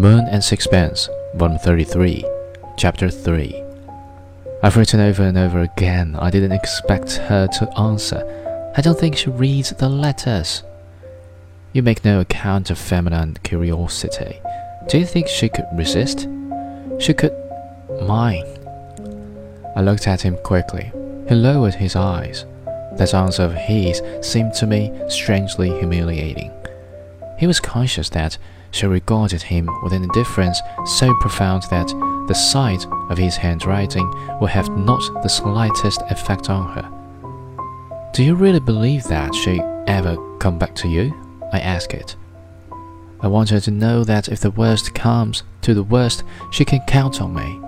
Moon and Sixpence, Volume 33, Chapter 3. I've written over and over again. I didn't expect her to answer. I don't think she reads the letters. You make no account of feminine curiosity. Do you think she could resist? She could. Mine. I looked at him quickly. He lowered his eyes. That answer of his seemed to me strangely humiliating. He was conscious that she regarded him with an indifference so profound that the sight of his handwriting would have not the slightest effect on her. Do you really believe that she ever come back to you? I asked it. I want her to know that if the worst comes to the worst, she can count on me.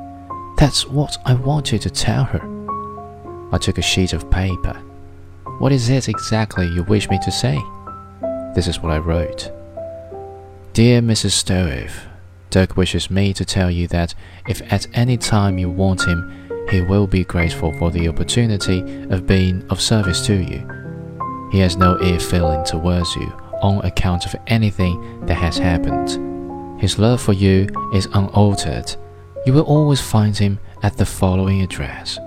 That's what I wanted to tell her. I took a sheet of paper. What is it exactly you wish me to say? This is what I wrote. Dear Mrs. Stroeve, Dirk wishes me to tell you that if at any time you want him, he will be grateful for the opportunity of being of service to you. He has no ill feeling towards you on account of anything that has happened. His love for you is unaltered. You will always find him at the following address